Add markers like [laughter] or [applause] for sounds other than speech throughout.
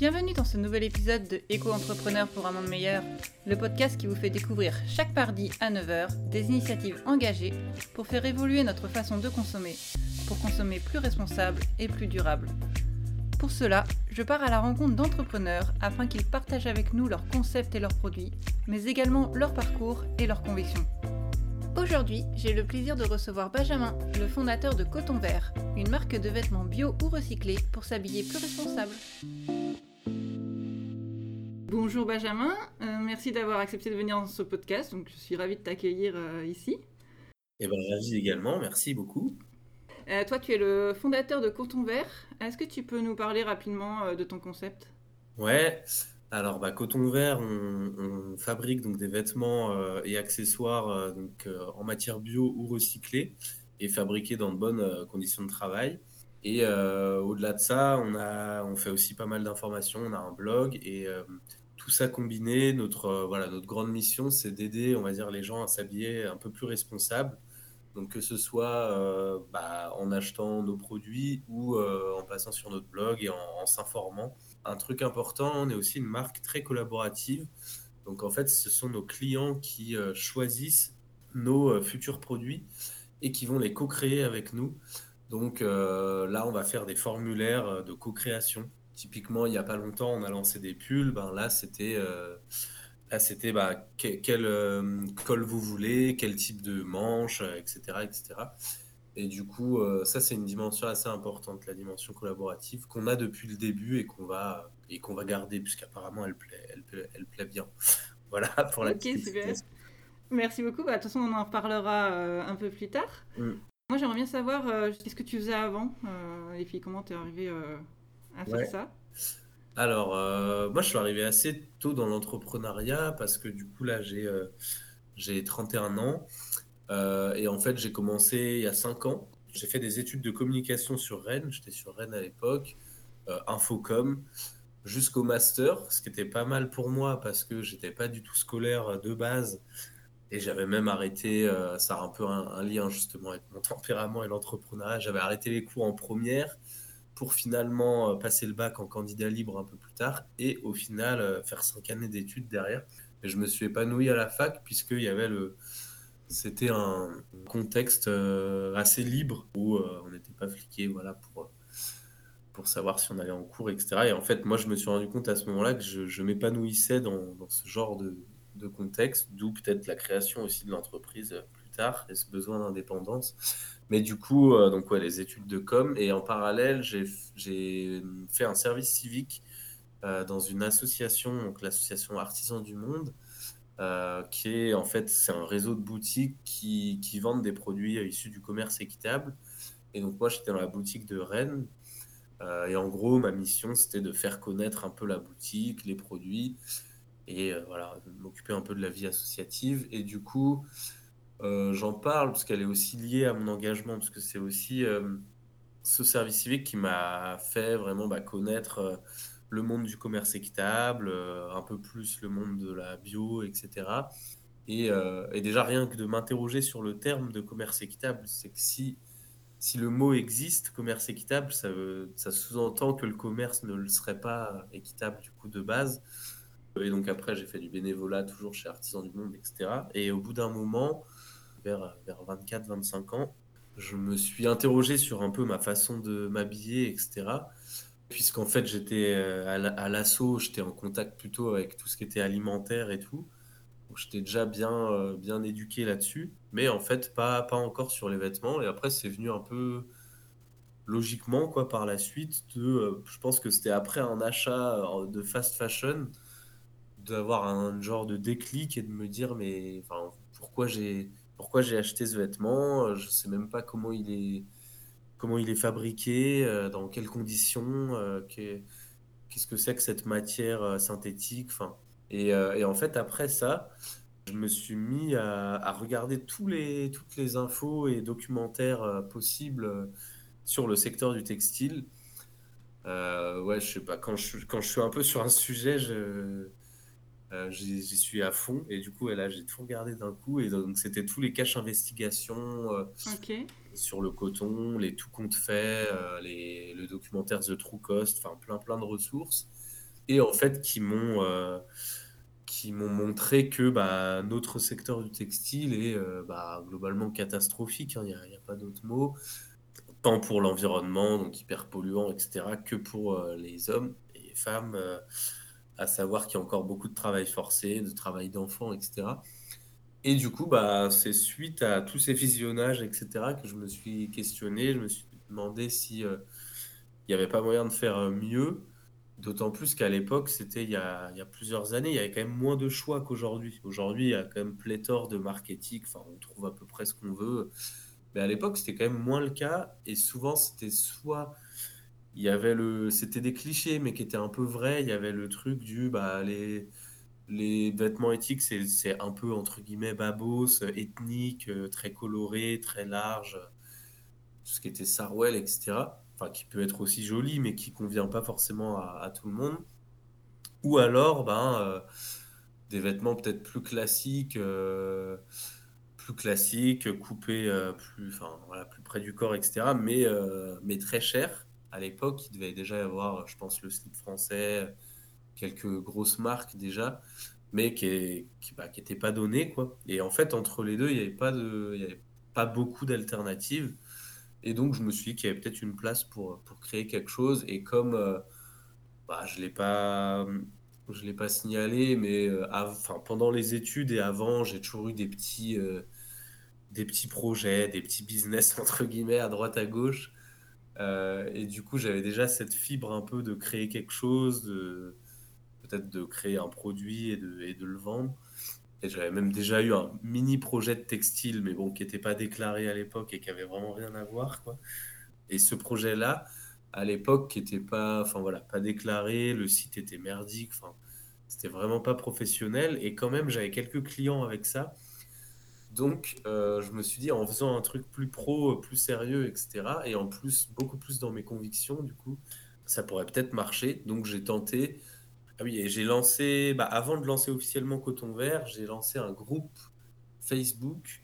Bienvenue dans ce nouvel épisode de Éco-entrepreneur pour un monde meilleur, le podcast qui vous fait découvrir chaque mardi à 9h des initiatives engagées pour faire évoluer notre façon de consommer, pour consommer plus responsable et plus durable. Pour cela, je pars à la rencontre d'entrepreneurs afin qu'ils partagent avec nous leurs concepts et leurs produits, mais également leur parcours et leurs convictions. Aujourd'hui, j'ai le plaisir de recevoir Benjamin, le fondateur de Coton Vert, une marque de vêtements bio ou recyclés pour s'habiller plus responsable. Bonjour Benjamin, euh, merci d'avoir accepté de venir dans ce podcast. Donc, je suis ravie de t'accueillir euh, ici. Et eh ben, ravi également, merci beaucoup. Euh, toi, tu es le fondateur de Coton Vert. Est-ce que tu peux nous parler rapidement de ton concept? Ouais, alors, bah, Coton Vert, on, fabrique donc des vêtements et accessoires donc, en matière bio ou recyclés et fabriqués dans de bonnes conditions de travail. Et au-delà de ça, on, a, on fait aussi pas mal d'informations, on a un blog et tout ça combiné, notre, voilà, notre grande mission, c'est d'aider, on va dire, les gens à s'habiller un peu plus responsables. Donc que ce soit bah, en achetant nos produits ou en passant sur notre blog et en s'informant un truc important, on est aussi une marque très collaborative. Donc en fait, ce sont nos clients qui euh, choisissent nos euh, futurs produits et qui vont les co-créer avec nous. Donc euh, là, on va faire des formulaires de co-création. Typiquement, il n'y a pas longtemps, on a lancé des pulls. Ben, là, c'était là, c'était bah, quel, col vous voulez, quel type de manche, etc., etc. Et du coup, euh, ça, c'est une dimension assez importante, la dimension collaborative, qu'on a depuis le début et qu'on va, et qu'on va garder, puisqu'apparemment, elle plaît, elle, plaît, elle plaît bien. [laughs] voilà pour la petite super. Merci beaucoup. Bah, de toute façon, on en reparlera euh, un peu plus tard. Mm. Moi, j'aimerais bien savoir euh, qu'est-ce que tu faisais avant et puis comment tu es arrivé à faire ça. Alors, moi, je suis arrivé assez tôt dans l'entrepreneuriat parce que du coup, là, j'ai j'ai 31 ans. Euh, et en fait, j'ai commencé il y a 5 ans. J'ai fait des études de communication sur Rennes. J'étais sur Rennes à l'époque, euh, Infocom, jusqu'au master, ce qui était pas mal pour moi parce que j'étais pas du tout scolaire de base. Et j'avais même arrêté, euh, ça a un peu un, lien justement avec mon [laughs] tempérament et l'entrepreneuriat. J'avais arrêté les cours en première pour finalement passer le bac en candidat libre un peu plus tard et au final faire cinq années d'études derrière. Je me suis épanoui à la fac puisqu'il y avait le, c'était un contexte euh, assez libre où euh, on n'était pas fliqué voilà, pour, pour savoir si on allait en cours, etc. Et en fait, moi, je me suis rendu compte à ce moment-là que je, m'épanouissais dans, dans, ce genre de, de contexte, d'où peut-être la création aussi de l'entreprise plus tard et ce besoin d'indépendance. Mais du coup, euh, donc les études de com et en parallèle, j'ai fait un service civique dans une association, donc l'association Artisans du Monde, euh, qui est en fait c'est un réseau de boutiques qui, qui, vendent des produits issus du commerce équitable. Et donc moi j'étais dans la boutique de Rennes. Euh, et en gros ma mission c'était de faire connaître un peu la boutique, les produits et euh, voilà m'occuper un peu de la vie associative. Et du coup j'en parle parce qu'elle est aussi liée à mon engagement parce que c'est aussi ce service civique qui m'a fait vraiment bah, connaître le monde du commerce équitable, euh, un peu plus le monde de la bio, etc. Euh, et, déjà, rien que de m'interroger sur le terme de commerce équitable, c'est que si, si le mot existe, commerce équitable, ça, ça sous-entend que le commerce ne le serait pas équitable du coup de base. Et donc après, j'ai fait du bénévolat toujours chez Artisans du Monde, etc. Et au bout d'un moment, vers, vers 24-25 ans, je me suis interrogé sur un peu ma façon de m'habiller, etc puisqu'en fait j'étais euh, à l'assaut, j'étais en contact plutôt avec tout ce qui était alimentaire et tout. J'étais déjà bien, euh, bien éduqué là-dessus, mais en fait pas, pas encore sur les vêtements. Et après c'est venu un peu logiquement quoi par la suite. De, euh, je pense que c'était après un achat de fast fashion d'avoir un genre de déclic et de me dire mais enfin, pourquoi j'ai pourquoi j'ai acheté ce vêtement Je sais même pas comment il est comment il est fabriqué, euh, dans quelles conditions, euh, qu'est-ce que c'est que cette matière euh, synthétique. Enfin, et, en fait, après ça, je me suis mis à, regarder tous les, toutes les infos et documentaires possibles sur le secteur du textile. ouais, je sais pas, quand je suis un peu sur un sujet, je, j'y suis à fond. Et du coup, là, j'ai tout regardé d'un coup. Et donc, c'était tous les caches investigations. ok sur le coton, les tout comptes faits, euh, les, le documentaire The True Cost, enfin plein plein de ressources. et en fait qui m'ont qui m'ont montré que bah, notre secteur du textile est bah, globalement catastrophique, hein, il n'y a, a, pas d'autre mot, tant pour l'environnement, donc hyper polluant, etc., que pour les hommes et les femmes, à savoir qu'il y a encore beaucoup de travail forcé, de travail d'enfants, etc. Et du coup, bah, c'est suite à tous ces visionnages, etc., que je me suis questionné, je me suis demandé si il n'y avait pas moyen de faire mieux. D'autant plus qu'à l'époque, c'était il, y a plusieurs années, il y avait quand même moins de choix qu'aujourd'hui. Aujourd'hui, il y a quand même pléthore de marketing, enfin, on trouve à peu près ce qu'on veut. Mais à l'époque, c'était quand même moins le cas. Et souvent, c'était soit. Il y avait le. C'était des clichés, mais qui étaient un peu vrais. Il y avait le truc du. Bah, les, les vêtements éthiques, c'est un peu, entre guillemets, babos, ethnique, euh, très coloré, très large. Tout ce qui était Sarwell, etc qui peut être aussi joli, mais qui convient pas forcément à, tout le monde. Ou alors, ben, euh, des vêtements peut-être plus classiques, euh, plus classiques, coupés plus, enfin, plus près du corps, etc. Mais, mais très chers. À l'époque, il devait déjà y avoir, je pense, le slip français, quelques grosses marques déjà, mais qui n'étaient bah, pas données. Quoi. Et en fait, entre les deux, il n'y avait, pas beaucoup d'alternatives. Et donc, je me suis dit qu'il y avait peut-être une place pour, créer quelque chose. Et comme euh, bah, je ne l'ai pas, signalé, mais euh, pendant les études et avant, j'ai toujours eu des petits, euh, des petits projets, des petits business, [laughs] entre guillemets, à droite, à gauche. Et du coup, j'avais déjà cette fibre un peu de créer quelque chose, de, peut-être de créer un produit et de, et de le vendre. Et j'avais même déjà eu un mini projet de textile, mais bon, qui n'était pas déclaré à l'époque et qui avait vraiment rien à voir, quoi. Et ce projet-là, à l'époque, qui n'était pas, enfin voilà, pas déclaré, le site était merdique, enfin, c'était vraiment pas professionnel. Et quand même, j'avais quelques clients avec ça. Donc, euh, je me suis dit, en faisant un truc plus pro, plus sérieux, etc., et en plus, beaucoup plus dans mes convictions, du coup, ça pourrait peut-être marcher. Donc, j'ai tenté ah oui, et j'ai lancé, bah, avant de lancer officiellement Coton Vert, j'ai lancé un groupe Facebook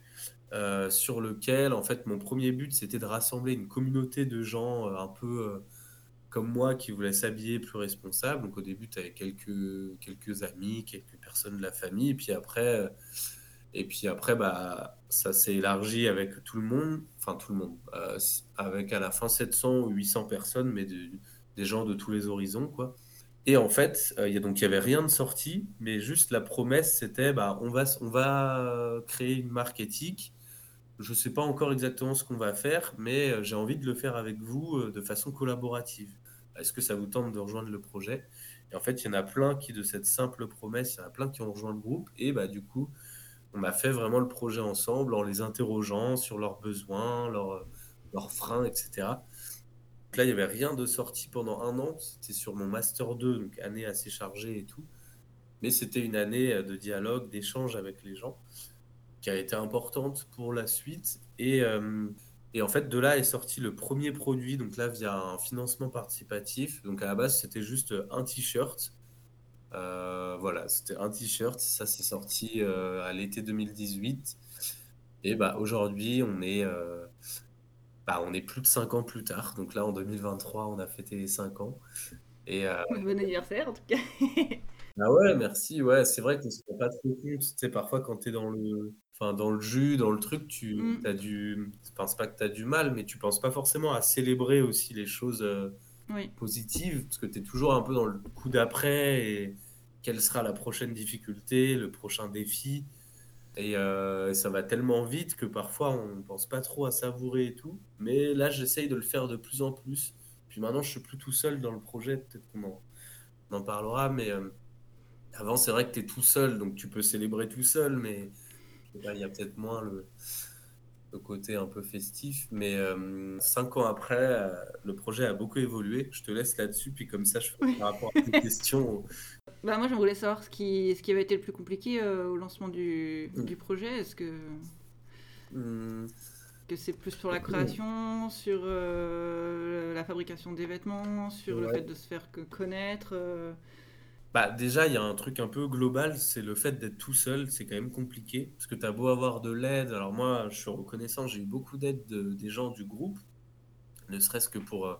euh, sur lequel, en fait, mon premier but, c'était de rassembler une communauté de gens euh, un peu comme moi qui voulaient s'habiller plus responsable. Donc au début, tu avais quelques, quelques amis, quelques personnes de la famille, et puis après, et puis après bah, ça s'est élargi avec tout le monde, enfin tout le monde, avec à la fin 700 ou 800 personnes, mais des gens de tous les horizons, quoi. Et en fait, euh, y a, il n'y avait rien de sorti, mais juste la promesse, c'était bah, on, va, on va euh, créer une marque éthique. Je ne sais pas encore exactement ce qu'on va faire, mais euh, j'ai envie de le faire avec vous de façon collaborative. Est-ce que ça vous tente de rejoindre le projet? Et en fait, il y en a plein qui, de cette simple promesse, il y en a plein qui ont rejoint le groupe. Et bah, du coup, on a fait vraiment le projet ensemble en les interrogeant sur leurs besoins, leurs, freins, etc là, il n'y avait rien de sorti pendant un an. C'était sur mon Master 2, donc année assez chargée et tout. Mais c'était une année euh, de dialogue, d'échange avec les gens qui a été importante pour la suite. Et, euh, et, en fait, de là est sorti le premier produit, donc là, via un financement participatif. Donc à la base, c'était juste un t-shirt. Euh, voilà, c'était un t-shirt. Ça, c'est sorti à l'été 2018. Et bah, aujourd'hui, on est bah, on est plus de 5 ans plus tard. Donc là, en 2023, on a fêté les 5 ans. Et, euh, [laughs] Bon anniversaire, en tout cas. [laughs] ah ouais, merci. Ouais, c'est vrai qu'on se rend pas trop compte. Tu parfois, quand tu es dans le, enfin, dans le jus, dans le truc, tu mm. as du. Je pense pas que tu as du mal, mais tu penses pas forcément à célébrer aussi les choses euh, positives, parce que tu es toujours un peu dans le coup d'après et quelle sera la prochaine difficulté, le prochain défi. Euh, et ça va tellement vite que parfois on ne pense pas trop à savourer et tout. Mais là, j'essaye de le faire de plus en plus. Puis maintenant, je suis plus tout seul dans le projet. Peut-être qu'on en, en, parlera. Mais euh, avant, c'est vrai que tu es tout seul. Donc tu peux célébrer tout seul. Mais il y a peut-être moins le, le, côté un peu festif. Mais euh, cinq ans après, le projet a beaucoup évolué. Je te laisse là-dessus. Puis comme ça, je fais par rapport à tes [laughs] questions. Bah, moi, j'aimerais savoir ce qui, ce qui avait été le plus compliqué euh, au lancement du, du projet. Est-ce que, mm. que c'est plus sur la création, sur euh, la fabrication des vêtements, sur le fait de se faire connaître euh? Bah, Déjà, il y a un truc un peu global, c'est le fait d'être tout seul, c'est quand même compliqué. Parce que tu as beau avoir de l'aide. Alors moi, je suis reconnaissant, j'ai eu beaucoup d'aide des gens du groupe, ne serait-ce que pour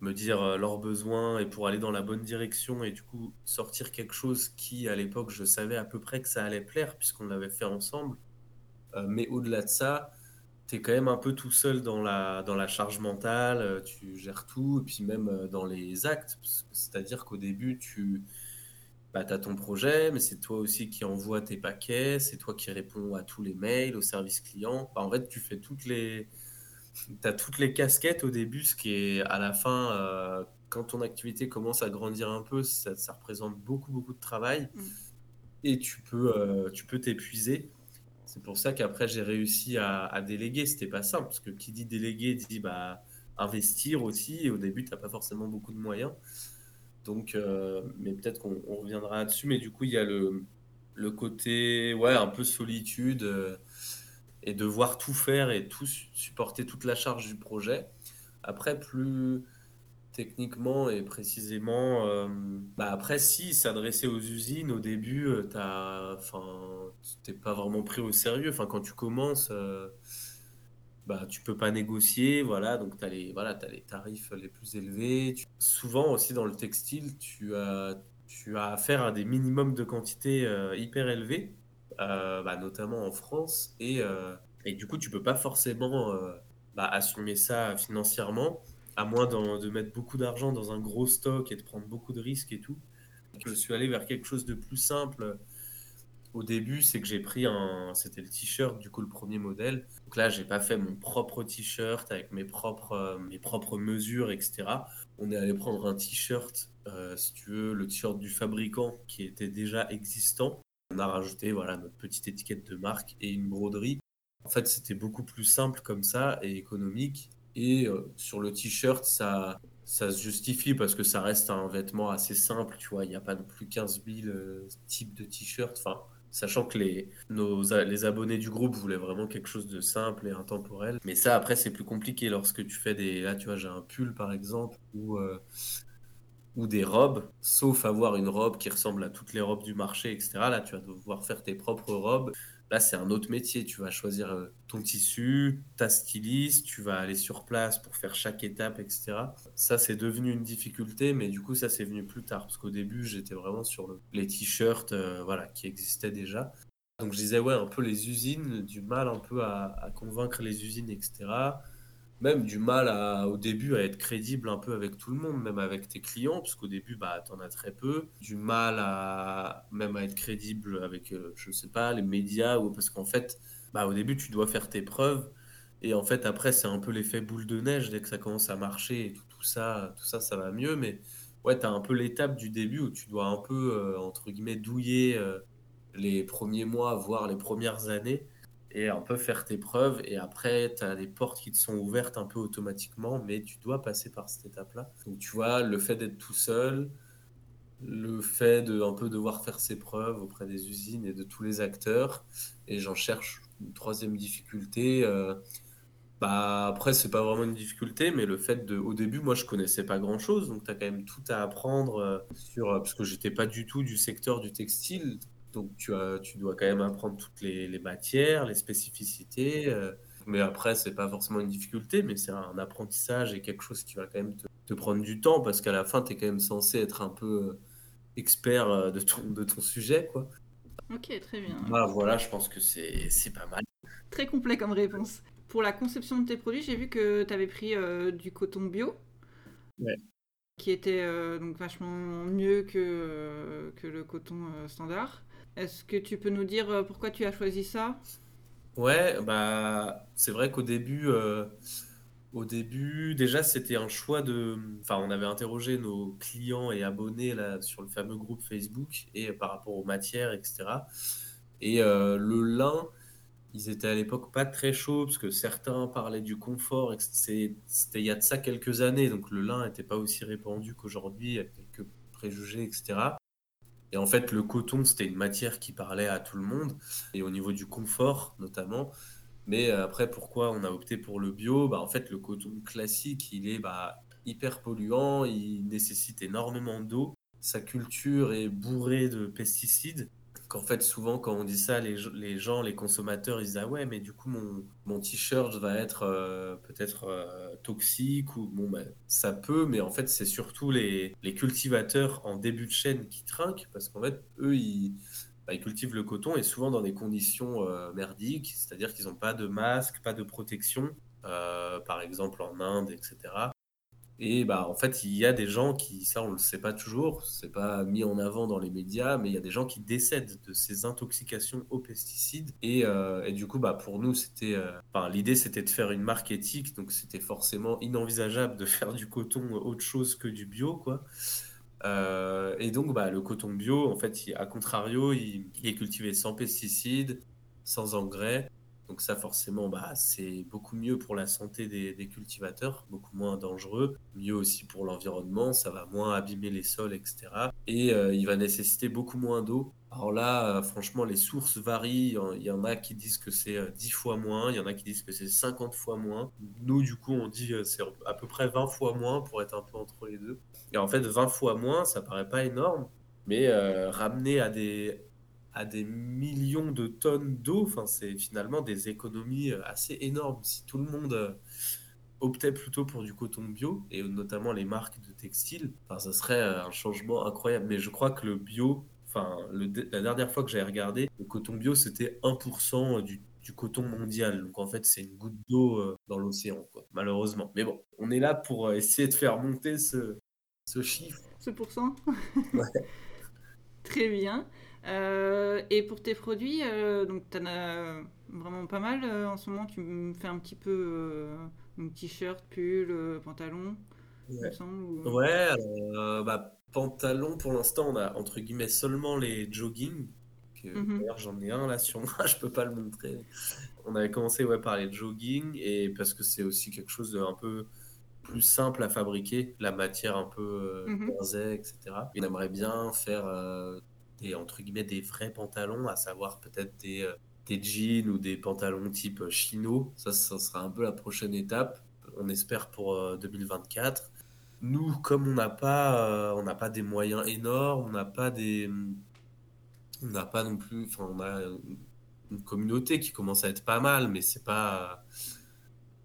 me dire euh, leurs besoins et pour aller dans la bonne direction et du coup sortir quelque chose qui, à l'époque, je savais à peu près que ça allait plaire puisqu'on l'avait fait ensemble. Euh, mais au-delà de ça, tu es quand même un peu tout seul dans la, dans la charge mentale, euh, tu gères tout, et puis même dans les actes. C'est-à-dire qu'au début, tu bah, as ton projet, mais c'est toi aussi qui envoie tes paquets, c'est toi qui réponds à tous les mails, au service client. en fait, tu fais toutes les as toutes les casquettes au début, ce qui est à la fin, euh, quand ton activité commence à grandir un peu, ça, représente beaucoup, beaucoup de travail. Mm. Et tu peux euh, tu peux t'épuiser. C'est pour ça qu'après, j'ai réussi à, à déléguer. C'était pas simple, parce que qui dit déléguer dit bah, investir aussi. Et au début, tu n'as pas forcément beaucoup de moyens. Donc, euh, mais peut-être qu'on reviendra là-dessus. Mais du coup, il y a le, côté ouais, un peu solitude et devoir tout faire et tout supporter toute la charge du projet. Après, plus techniquement et précisément, euh, bah après, si s'adresser aux usines au début, euh, tu n'es pas vraiment pris au sérieux. Enfin, quand tu commences, euh, bah, tu peux pas négocier, voilà, donc tu as, les, voilà, as les tarifs les plus élevés. Souvent aussi dans le textile, tu as, tu as affaire à des minimums de quantité hyper élevés. Euh, bah, notamment en France. Et, euh, et, du coup, tu peux pas forcément euh, bah, assumer ça financièrement, à moins de mettre beaucoup d'argent dans un gros stock et de prendre beaucoup de risques et tout. Je suis allé vers quelque chose de plus simple au début, c'est que j'ai pris un. C'était le t-shirt, du coup, le premier modèle. Donc là, j'ai pas fait mon propre t-shirt avec mes propres, mes propres mesures, etc. On est allé prendre un t-shirt, si tu veux, le t-shirt du fabricant qui était déjà existant. On a rajouté voilà, notre petite étiquette de marque et une broderie. En fait, c'était beaucoup plus simple comme ça et économique. Et euh, sur le t-shirt, ça, ça se justifie parce que ça reste un vêtement assez simple. Tu vois, il n'y a pas non plus 15 000 euh, types de t-shirts. Enfin, sachant que les, nos, les abonnés du groupe voulaient vraiment quelque chose de simple et intemporel. Mais ça, après, c'est plus compliqué lorsque tu fais des. Là, tu vois, j'ai un pull par exemple où euh, ou des robes, sauf avoir une robe qui ressemble à toutes les robes du marché, etc. Là, tu vas devoir faire tes propres robes. Là, c'est un autre métier. Tu vas choisir euh, ton tissu, ta styliste, tu vas aller sur place pour faire chaque étape, etc. Ça, c'est devenu une difficulté, mais du coup, ça, c'est venu plus tard. Parce qu'au début, j'étais vraiment sur les t-shirts euh, voilà, qui existaient déjà. Donc, je disais, ouais, un peu les usines, du mal un peu à, à convaincre les usines, etc même du mal à, au début à être crédible un peu avec tout le monde, même avec tes clients, parce qu'au début, bah, tu en as très peu. Du mal même à être crédible avec, euh, je sais pas, les médias, ou parce qu'en fait, bah, au début, tu dois faire tes preuves. Et en fait, après, c'est un peu l'effet boule de neige. Dès que ça commence à marcher et tout, tout ça, tout ça, ça va mieux. Mais ouais, tu as un peu l'étape du début où tu dois un peu, euh, entre guillemets, douiller euh, les premiers mois, voire les premières années et un peu faire tes preuves. Et après, tu as des portes qui te sont ouvertes un peu automatiquement, mais tu dois passer par cette étape-là. Donc, tu vois, le fait d'être tout seul, le fait de un peu devoir faire ses preuves auprès des usines et de tous les acteurs. Et j'en cherche une troisième difficulté. Euh, bah, après, c'est pas vraiment une difficulté, mais le fait de. Au début, moi, je connaissais pas grand chose, donc tu as quand même tout à apprendre euh, sur. Euh, parce que j'étais pas du tout du secteur du textile. Donc tu, as, tu dois quand même apprendre toutes les, matières, les spécificités. Euh, mais après, c'est pas forcément une difficulté, mais c'est un apprentissage et quelque chose qui va quand même te, prendre du temps parce qu'à la fin, tu es quand même censé être un peu euh, expert euh, de ton, de ton sujet. Quoi. Ok, très bien. Bah, voilà, je pense que c'est pas mal. Très complet comme réponse. Pour la conception de tes produits, j'ai vu que tu avais pris du coton bio. Ouais qui était donc vachement mieux que, que le coton standard. Est-ce que tu peux nous dire euh, pourquoi tu as choisi ça? Ouais, bah c'est vrai qu'au début, euh, au début, déjà c'était un choix de. Enfin, on avait interrogé nos clients et abonnés là sur le fameux groupe Facebook et par rapport aux matières, etc. Et euh, le lin, ils étaient à l'époque pas très chauds parce que certains parlaient du confort. C'était il y a de ça quelques années, donc le lin n'était pas aussi répandu qu'aujourd'hui, avec quelques préjugés, etc. Et en fait, le coton, c'était une matière qui parlait à tout le monde, et au niveau du confort notamment. Mais euh, après, pourquoi on a opté pour le bio? Bah, En fait, le coton classique, il est bah, hyper polluant, il nécessite énormément d'eau, sa culture est bourrée de pesticides. Qu'en fait, souvent, quand on dit ça, les, gens, les consommateurs, ils disent Ah ouais, mais du coup, mon, t-shirt va être euh, peut-être euh, toxique, ou bon, ben, ça peut, mais en fait, c'est surtout les, les, cultivateurs en début de chaîne qui trinquent, parce qu'en fait, eux, ils, bah, cultivent le coton et souvent dans des conditions euh, merdiques, c'est-à-dire qu'ils n'ont pas de masque, pas de protection, par exemple en Inde, etc. Et bah, en fait, il y a des gens qui, ça on ne le sait pas toujours, c'est pas mis en avant dans les médias, mais il y a des gens qui décèdent de ces intoxications aux pesticides. Et, euh, et du coup, bah, pour nous, c'était, euh, l'idée c'était de faire une marque éthique, donc c'était forcément inenvisageable de [laughs] faire du coton autre chose que du bio, quoi. Euh, et donc, bah, le coton bio, en fait, à contrario, il, il est cultivé sans pesticides, sans engrais. Donc ça, forcément, bah, c'est beaucoup mieux pour la santé des, cultivateurs, beaucoup moins dangereux, mieux aussi pour l'environnement, ça va moins abîmer les sols, etc. Et euh, il va nécessiter beaucoup moins d'eau. Alors là, euh, franchement, les sources varient. Il y en a qui disent que c'est 10 euh, fois moins, il y en a qui disent que c'est 50 fois moins. Nous, du coup, on dit c'est à peu près 20 fois moins pour être un peu entre les deux. Et en fait, 20 fois moins, ça paraît pas énorme, mais ramener à des, à des millions de tonnes d'eau. Enfin, c'est finalement des économies euh, assez énormes. Si tout le monde euh, optait plutôt pour du coton bio, et notamment les marques de textiles, enfin, ça serait euh, un changement incroyable. Mais je crois que le bio, enfin, la dernière fois que j'avais regardé, le coton bio, c'était 1% du, du, coton mondial. Donc en fait, c'est une goutte d'eau dans l'océan, malheureusement. Mais bon, on est là pour essayer de faire monter ce, ce chiffre. Ce pourcent ouais. [laughs] Très bien. Euh, et pour tes produits, euh, donc tu en as vraiment pas mal euh, en ce moment. Tu me fais un petit peu t-shirt, pull, pantalon. Ouais, bah, pantalon pour l'instant, on a entre guillemets seulement les jogging. Mhm. D'ailleurs, j'en ai un là sur moi, [laughs] je peux pas le montrer. On avait commencé ouais, par les jogging et parce que c'est aussi quelque chose d'un peu plus simple à fabriquer, la matière un peu mm etc. On aimerait bien faire entre guillemets des vrais pantalons, à savoir peut-être des, euh, des jeans ou des pantalons type euh, chino. Ça, ça sera un peu la prochaine étape. On espère pour 2024. Euh, Nous, comme on n'a pas, on n'a pas des moyens énormes, on n'a pas des, on n'a pas non plus, enfin, on a une communauté qui commence à être pas mal, mais c'est pas,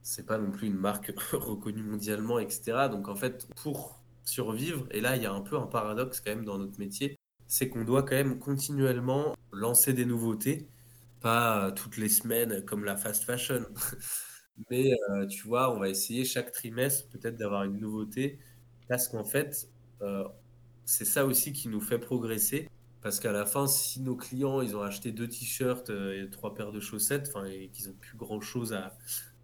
c'est pas non plus une marque [laughs] reconnue mondialement, etc. Donc en fait, pour survivre, et là il y a un peu un paradoxe quand même dans notre métier, c'est qu'on doit quand même continuellement lancer des nouveautés, pas toutes les semaines comme la fast fashion. [laughs] Mais euh, tu vois, on va essayer chaque trimestre peut-être d'avoir une nouveauté, parce qu'en fait, euh, c'est ça aussi qui nous fait progresser. Parce qu'à la fin, si nos clients, ils ont acheté deux t-shirts euh, et trois paires de chaussettes, et qu'ils n'ont plus grand-chose à,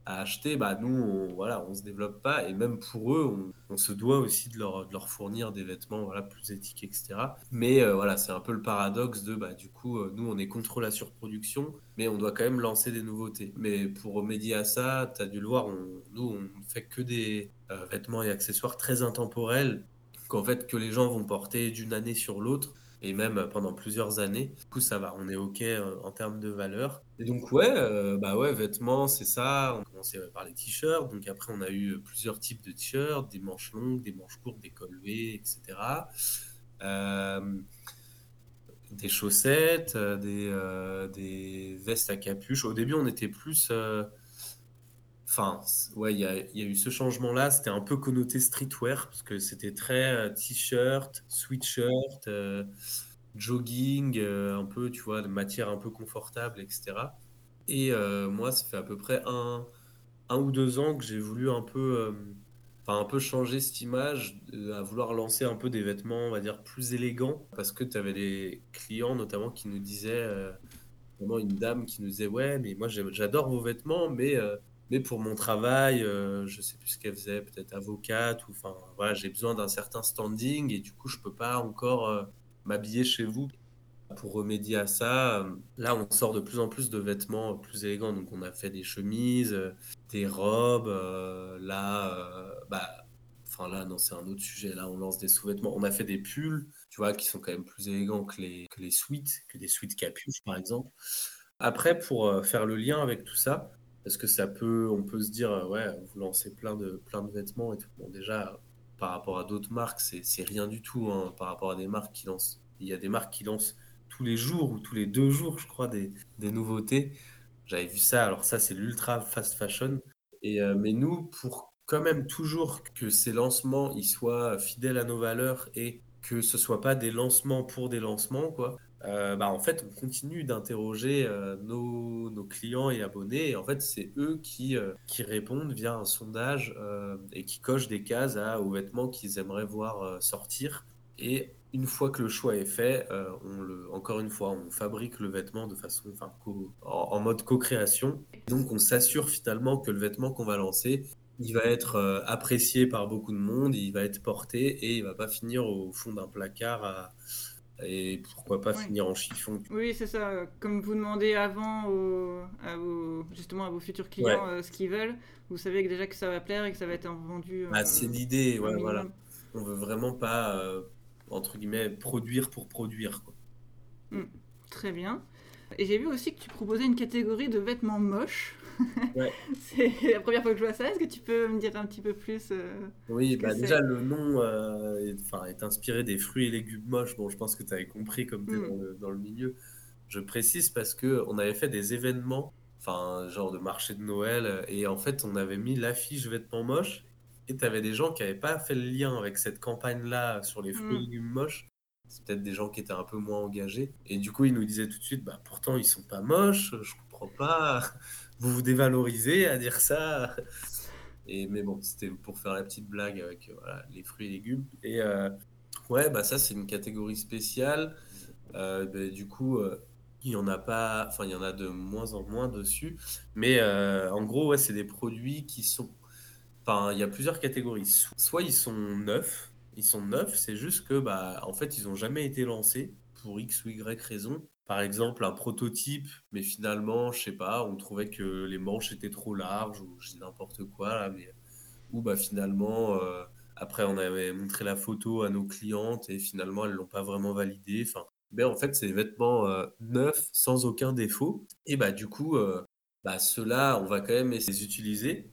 acheter, bah nous, on, voilà, on se développe pas. Et même pour eux, on, se doit aussi de leur, de leur, fournir des vêtements voilà, plus éthiques, etc. Mais euh, voilà, c'est un peu le paradoxe de, bah, du coup, euh, nous, on est contre la surproduction, mais on doit quand même lancer des nouveautés. Mais pour remédier à ça, tu as dû le voir, on, nous, on fait que des euh, vêtements et accessoires très intemporels, qu'en fait, que les gens vont porter d'une année sur l'autre et même pendant plusieurs années. Du coup, ça va, on est OK euh, en termes de valeur. Et donc, ouais, euh, bah ouais, vêtements, c'est ça. On commençait par les t-shirts. Donc, après, on a eu plusieurs types de t-shirts, des manches longues, des manches courtes, des col etc. Euh, des chaussettes, des, des, vestes à capuche. Au début, on était plus Enfin, ouais, il y, a, eu ce changement-là. C'était un peu connoté streetwear parce que c'était très euh, t-shirt, sweatshirt, euh, jogging, euh, un peu, tu vois, de matière un peu confortable, etc. Et moi, ça fait à peu près un, ou deux ans que j'ai voulu un peu, un peu changer cette image, à vouloir lancer un peu des vêtements, on va dire, plus élégants. Parce que tu avais des clients, notamment, qui nous disaient, vraiment une dame qui nous disait, ouais, mais moi, j'adore vos vêtements, mais pour mon travail, euh, je sais plus ce qu'elle faisait, peut-être avocate, ou enfin, voilà, j'ai besoin d'un certain standing et du coup, je peux pas encore euh, m'habiller chez vous. Pour remédier à ça, euh, là, on sort de plus en plus de vêtements plus élégants. Donc, on a fait des chemises, des robes. là, bah, enfin là, non, c'est un autre sujet. Là, on lance des sous-vêtements. On a fait des pulls, tu vois, qui sont quand même plus élégants que les, que les suites, que des suites capuches, par exemple. Après, pour faire le lien avec tout ça, parce que ça peut, on peut se dire, euh, ouais, vous lancez plein de, plein de vêtements et tout. Bon, déjà, par rapport à d'autres marques, c'est rien du tout hein, par rapport à des marques qui lancent. Il y a des marques qui lancent tous les jours ou tous les deux jours, je crois, des, des nouveautés. J'avais vu ça. Alors ça, c'est l'ultra fast fashion. Et, euh, mais nous, pour quand même toujours que ces lancements ils soient fidèles à nos valeurs et que ce soit pas des lancements pour des lancements, quoi. Euh, bah, en fait, on continue d'interroger euh, nos, clients et abonnés. Et en fait, c'est eux qui, euh, répondent via un sondage et qui cochent des cases aux vêtements qu'ils aimeraient voir sortir. Et une fois que le choix est fait, encore une fois, on fabrique le vêtement de façon, en, mode co-création. Donc, on s'assure finalement que le vêtement qu'on va lancer, il va être apprécié par beaucoup de monde, il va être porté et il va pas finir au fond d'un placard à et pourquoi pas finir en chiffon. Oui, c'est ça. Comme vous demandez avant à vos, justement à vos futurs clients euh, ce qu'ils veulent, vous savez déjà que ça va plaire et que ça va être vendu. Bah, c'est euh, l'idée, ouais, voilà. On veut vraiment pas, euh, entre guillemets, produire pour produire. Quoi. Hmm, très bien. Et j'ai vu aussi que tu proposais une catégorie de vêtements moches. [laughs] c'est la première fois que je vois ça. Est-ce que tu peux me dire un petit peu plus euh, Oui, bah déjà le nom euh, est, est, inspiré des fruits et légumes moches. Bon, je pense que tu avais compris comme tu es mm. dans, le, milieu. Je précise parce que on avait fait des événements, enfin genre de marché de Noël, et en fait on avait mis l'affiche vêtements moches. Et tu avais des gens qui n'avaient pas fait le lien avec cette campagne-là sur les fruits et mm. légumes moches c'est peut-être des gens qui étaient un peu moins engagés. Et du coup, ils nous disaient tout de suite, bah, pourtant, ils sont pas moches, je comprends pas vous vous dévalorisez à dire ça. [laughs] Mais bon, c'était pour faire la petite blague avec euh, les fruits et légumes. Et euh, ouais, bah ça, c'est une catégorie spéciale. Euh, bah, du coup, il y en a pas, enfin, il y en a de moins en moins dessus. Mais en gros, ouais, c'est des produits qui sont. Enfin, il y a plusieurs catégories. Soit ils sont neufs, ils sont neufs, c'est juste que, bah, en fait, ils n'ont jamais été lancés pour X ou Y raison par exemple, un prototype, mais finalement, je sais pas, on trouvait que les manches étaient trop larges, ou je dis n'importe quoi, mais ou bah finalement, euh, après, on avait montré la photo à nos clientes et finalement, elles l'ont pas vraiment validé. Enfin, ben, en fait, c'est des vêtements euh, neufs, sans aucun défaut. Et bah, du coup, euh, bah, ceux-là, on va quand même les utiliser.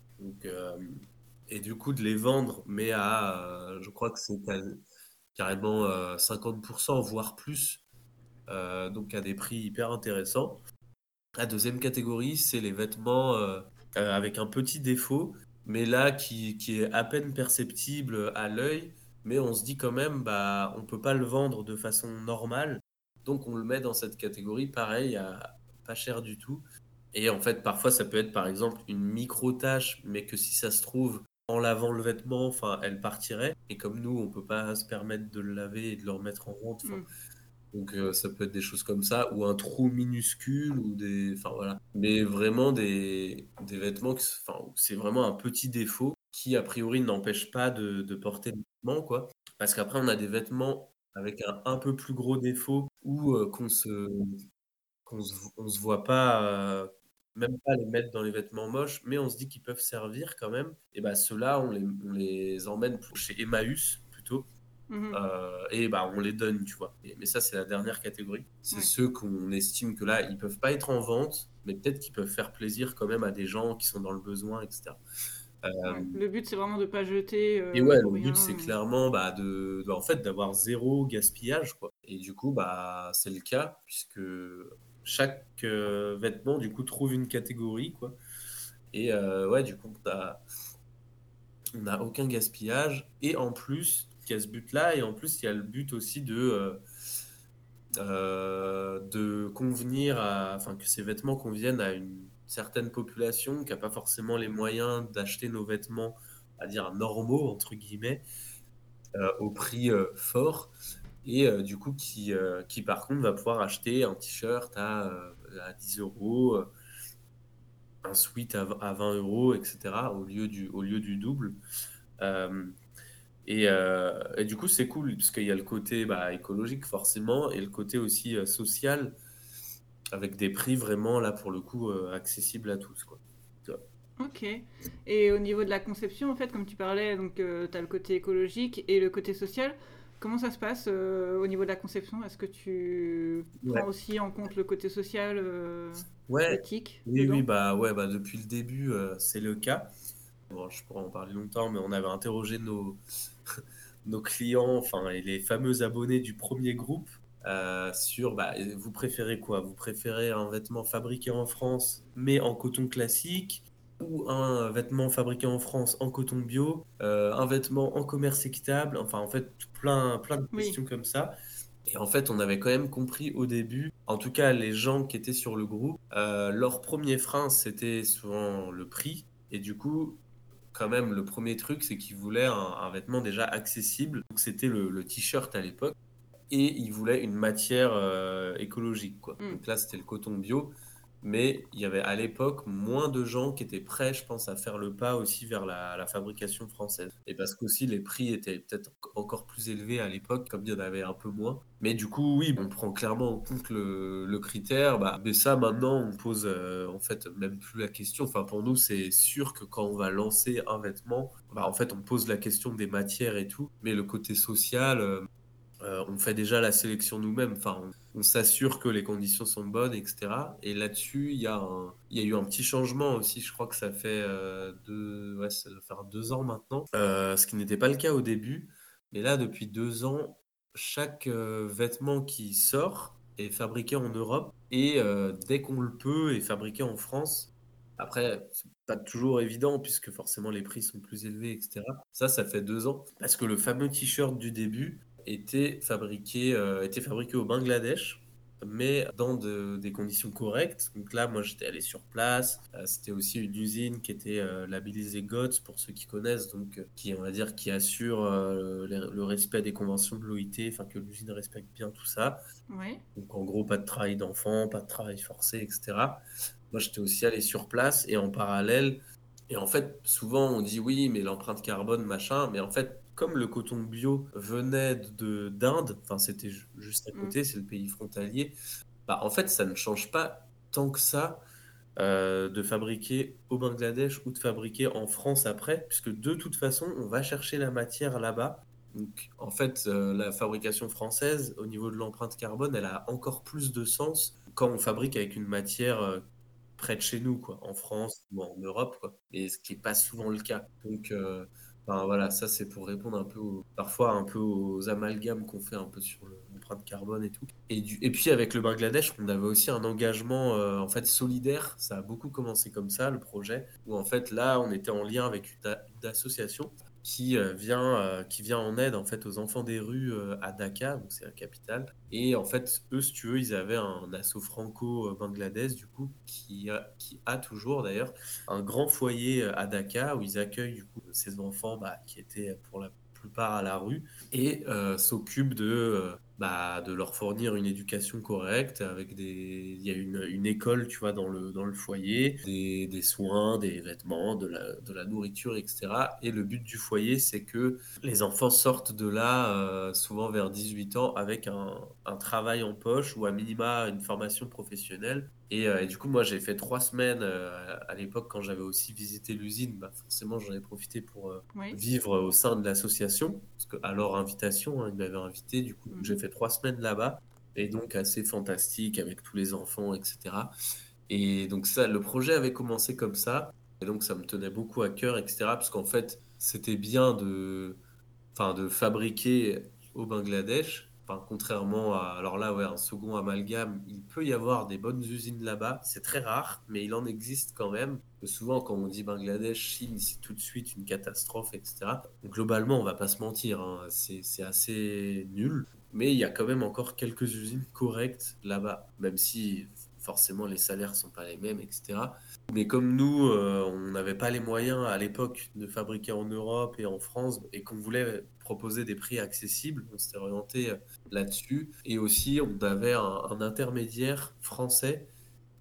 Et du coup, de les vendre, mais à, je crois que c'est carrément 50%, voire plus donc à des prix hyper intéressants. La deuxième catégorie, c'est les vêtements euh, euh, avec un petit défaut, mais là qui, est à peine perceptible à l'œil, mais on se dit quand même, bah, on peut pas le vendre de façon normale, donc on le met dans cette catégorie, pareil, à pas cher du tout. Et en fait, parfois, ça peut être par exemple une micro-tâche, mais que si ça se trouve, en lavant le vêtement, enfin, elle partirait. Et comme nous, on peut pas se permettre de le laver et de le remettre en ronde, mm. Donc euh, ça peut être des choses comme ça, ou un trou minuscule, ou des... Enfin voilà. Mais vraiment des, des vêtements, enfin, c'est vraiment un petit défaut qui a priori n'empêche pas de, porter le vêtement, quoi. Parce qu'après on a des vêtements avec un un peu plus gros défaut, ou euh, qu'on se... qu'on se, voit pas... Euh, même pas les mettre dans les vêtements moches, mais on se dit qu'ils peuvent servir quand même. Et bah ceux-là, on les, on les emmène chez Emmaüs Mhm. Euh, et bah, on les donne, tu vois. mais ça, c'est la dernière catégorie. C'est ceux qu'on estime que là, ils peuvent pas être en vente, mais peut-être qu'ils peuvent faire plaisir quand même à des gens qui sont dans le besoin, etc. Euh, le but, c'est vraiment de pas jeter. Euh, et ouais, le but, c'est clairement bah, de, en fait, d'avoir zéro gaspillage, quoi. Et du coup, bah, c'est le cas, puisque chaque vêtement, du coup, trouve une catégorie, quoi. Et ouais, du coup, on n'a aucun gaspillage. Et en plus, il y a ce but-là, et en plus, il y a le but aussi de, euh, euh, de convenir à, enfin, que ces vêtements conviennent à une certaine population qui n'a pas forcément les moyens d'acheter nos vêtements, à dire normaux, entre guillemets, euh, au prix fort, et du coup, qui, qui par contre va pouvoir acheter un t-shirt à, à 10 euros un suite à, 20 euros, etc., au lieu du, au lieu du double. Euh, et, du coup, c'est cool, parce qu'il y a le côté bah, écologique, forcément, et le côté aussi euh, social, avec des prix vraiment, là, pour le coup, euh, accessibles à tous. Quoi. Ok. Et au niveau de la conception, en fait, comme tu parlais, donc tu as le côté écologique et le côté social. Comment ça se passe au niveau de la conception? Est-ce que tu prends aussi en compte le côté social, ouais. éthique Oui, oui, bah, ouais, bah, depuis le début, c'est le cas. Bon, je pourrais en parler longtemps, mais on avait interrogé nos, [laughs] nos clients, enfin, et les fameux abonnés du premier groupe. sur bah, vous préférez quoi? Vous préférez un vêtement fabriqué en France mais en coton classique ou un vêtement fabriqué en France en coton bio, un vêtement en commerce équitable, enfin en fait plein, plein de questions comme ça. Et en fait, on avait quand même compris au début, en tout cas les gens qui étaient sur le groupe, leur premier frein c'était souvent le prix. Et du coup, quand même, le premier truc, c'est qu'ils voulaient un, vêtement déjà accessible. Donc c'était le, t-shirt à l'époque. Et ils voulaient une matière euh, écologique. Quoi. Mm. Donc là, c'était le coton bio mais il y avait à l'époque moins de gens qui étaient prêts, je pense, à faire le pas aussi vers la, fabrication française. Et parce qu'aussi les prix étaient peut-être encore plus élevés à l'époque, comme il y en avait un peu moins. Mais du coup, oui, on prend clairement en compte le, critère. Bah, mais ça, maintenant, on pose euh, en fait même plus la question. Enfin, pour nous, c'est sûr que quand on va lancer un vêtement, bah, en fait, on pose la question des matières et tout. Mais le côté social, euh, euh, on fait déjà la sélection nous-mêmes. Enfin, on, s'assure que les conditions sont bonnes, etc. Et là-dessus, il y, a eu un petit changement aussi. Je crois que ça fait euh, deux, faire deux ans maintenant, euh, ce qui n'était pas le cas au début. Mais là, depuis deux ans, chaque vêtement qui sort est fabriqué en Europe et dès qu'on le peut est fabriqué en France. Après, pas toujours évident puisque forcément les prix sont plus élevés, etc. Ça, ça fait deux ans. Parce que le fameux t-shirt du début, était fabriqué, euh, était fabriqué au Bangladesh, mais dans des conditions correctes. Donc là, moi, j'étais allé sur place. Euh, c'était aussi une usine qui était euh, labellisée GOTS, pour ceux qui connaissent, donc qui, on va dire, qui assure le, respect des conventions de l'OIT, enfin que l'usine respecte bien tout ça. Donc en gros, pas de travail d'enfant, pas de travail forcé, etc. Moi, j'étais aussi allé sur place et en parallèle, et en fait, souvent on dit oui, mais l'empreinte carbone, machin, mais en fait, comme le coton bio venait de d'Inde, enfin c'était juste à mm. côté, c'est le pays frontalier, bah, en fait ça ne change pas tant que ça euh, de fabriquer au Bangladesh ou de fabriquer en France après, puisque de toute façon on va chercher la matière là-bas. Donc en fait euh, la fabrication française au niveau de l'empreinte carbone, elle a encore plus de sens quand on fabrique avec une matière euh, près de chez nous, quoi, en France ou en Europe, quoi, et ce qui n'est pas souvent le cas. Donc voilà, ça c'est pour répondre un peu parfois un peu aux amalgames qu'on fait un peu sur l'empreinte carbone et tout. Et, du, et puis avec le Bangladesh, on avait aussi un engagement euh, en fait solidaire. Ça a beaucoup commencé comme ça le projet, où en fait là on était en lien avec une association qui euh, vient euh, qui vient en aide en fait aux enfants des rues euh, à Dhaka donc c'est la capitale. Et en fait eux si tu veux ils avaient un assaut franco bangladesh du coup qui a, qui a toujours d'ailleurs un grand foyer à Dhaka où ils accueillent du coup ces enfants bah, qui étaient pour la plupart à la rue et s'occupent de bah, de leur fournir une éducation correcte avec des il y a une, école tu vois dans le dans le foyer des, des soins des vêtements de la, de la, nourriture etc et le but du foyer c'est que les enfants sortent de là euh, souvent vers 18 ans avec un, un, travail en poche ou à minima une formation professionnelle euh, et, du coup, moi, j'ai fait trois semaines euh, à l'époque quand j'avais aussi visité l'usine. Bah, forcément, j'en ai profité pour euh, vivre au sein de l'association. Parce qu'à leur invitation, hein, ils m'avaient invité. Du coup, j'ai mhm. fait trois semaines là-bas. Et donc, assez fantastique avec tous les enfants, etc. Et donc, ça, le projet avait commencé comme ça. Et donc, ça me tenait beaucoup à cœur, etc. Parce qu'en fait, c'était bien de, enfin, de fabriquer au Bangladesh contrairement à. Alors là, ouais, un second amalgame, il peut y avoir des bonnes usines là-bas. C'est très rare, mais il en existe quand même. Souvent, quand on dit Bangladesh, Chine, c'est tout de suite une catastrophe, etc. Globalement, on va pas se mentir, hein, c'est assez nul. Mais il y a quand même encore quelques usines correctes là-bas, même si forcément les salaires sont pas les mêmes, etc. Mais comme nous, euh, on n'avait pas les moyens à l'époque de fabriquer en Europe et en France et qu'on voulait proposer des prix accessibles, on s'était orienté euh, là-dessus. Et aussi, on avait un, intermédiaire français